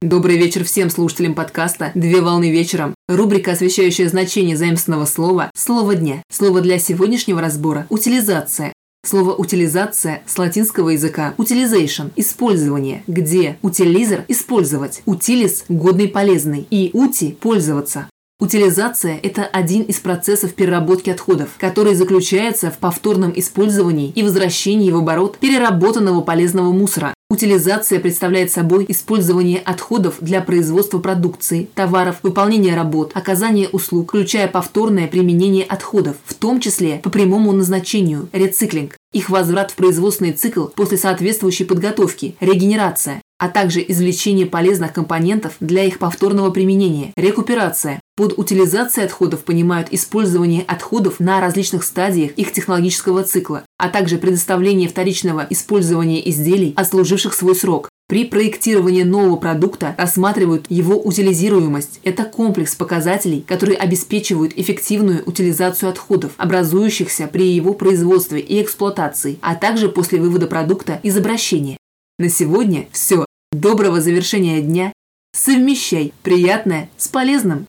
Добрый вечер всем слушателям подкаста «Две волны вечером». Рубрика, освещающая значение заимственного слова «Слово дня». Слово для сегодняшнего разбора – «утилизация». Слово «утилизация» с латинского языка «utilization» – использование, где «утилизер» – использовать, «утилис» – годный, полезный и «ути» – пользоваться. Утилизация – это один из процессов переработки отходов, который заключается в повторном использовании и возвращении в оборот переработанного полезного мусора. Утилизация представляет собой использование отходов для производства продукции, товаров, выполнения работ, оказания услуг, включая повторное применение отходов, в том числе по прямому назначению – рециклинг, их возврат в производственный цикл после соответствующей подготовки – регенерация, а также извлечение полезных компонентов для их повторного применения – рекуперация. Под утилизацией отходов понимают использование отходов на различных стадиях их технологического цикла, а также предоставление вторичного использования изделий, отслуживших свой срок. При проектировании нового продукта рассматривают его утилизируемость. Это комплекс показателей, которые обеспечивают эффективную утилизацию отходов, образующихся при его производстве и эксплуатации, а также после вывода продукта из обращения. На сегодня все. Доброго завершения дня. Совмещай приятное с полезным.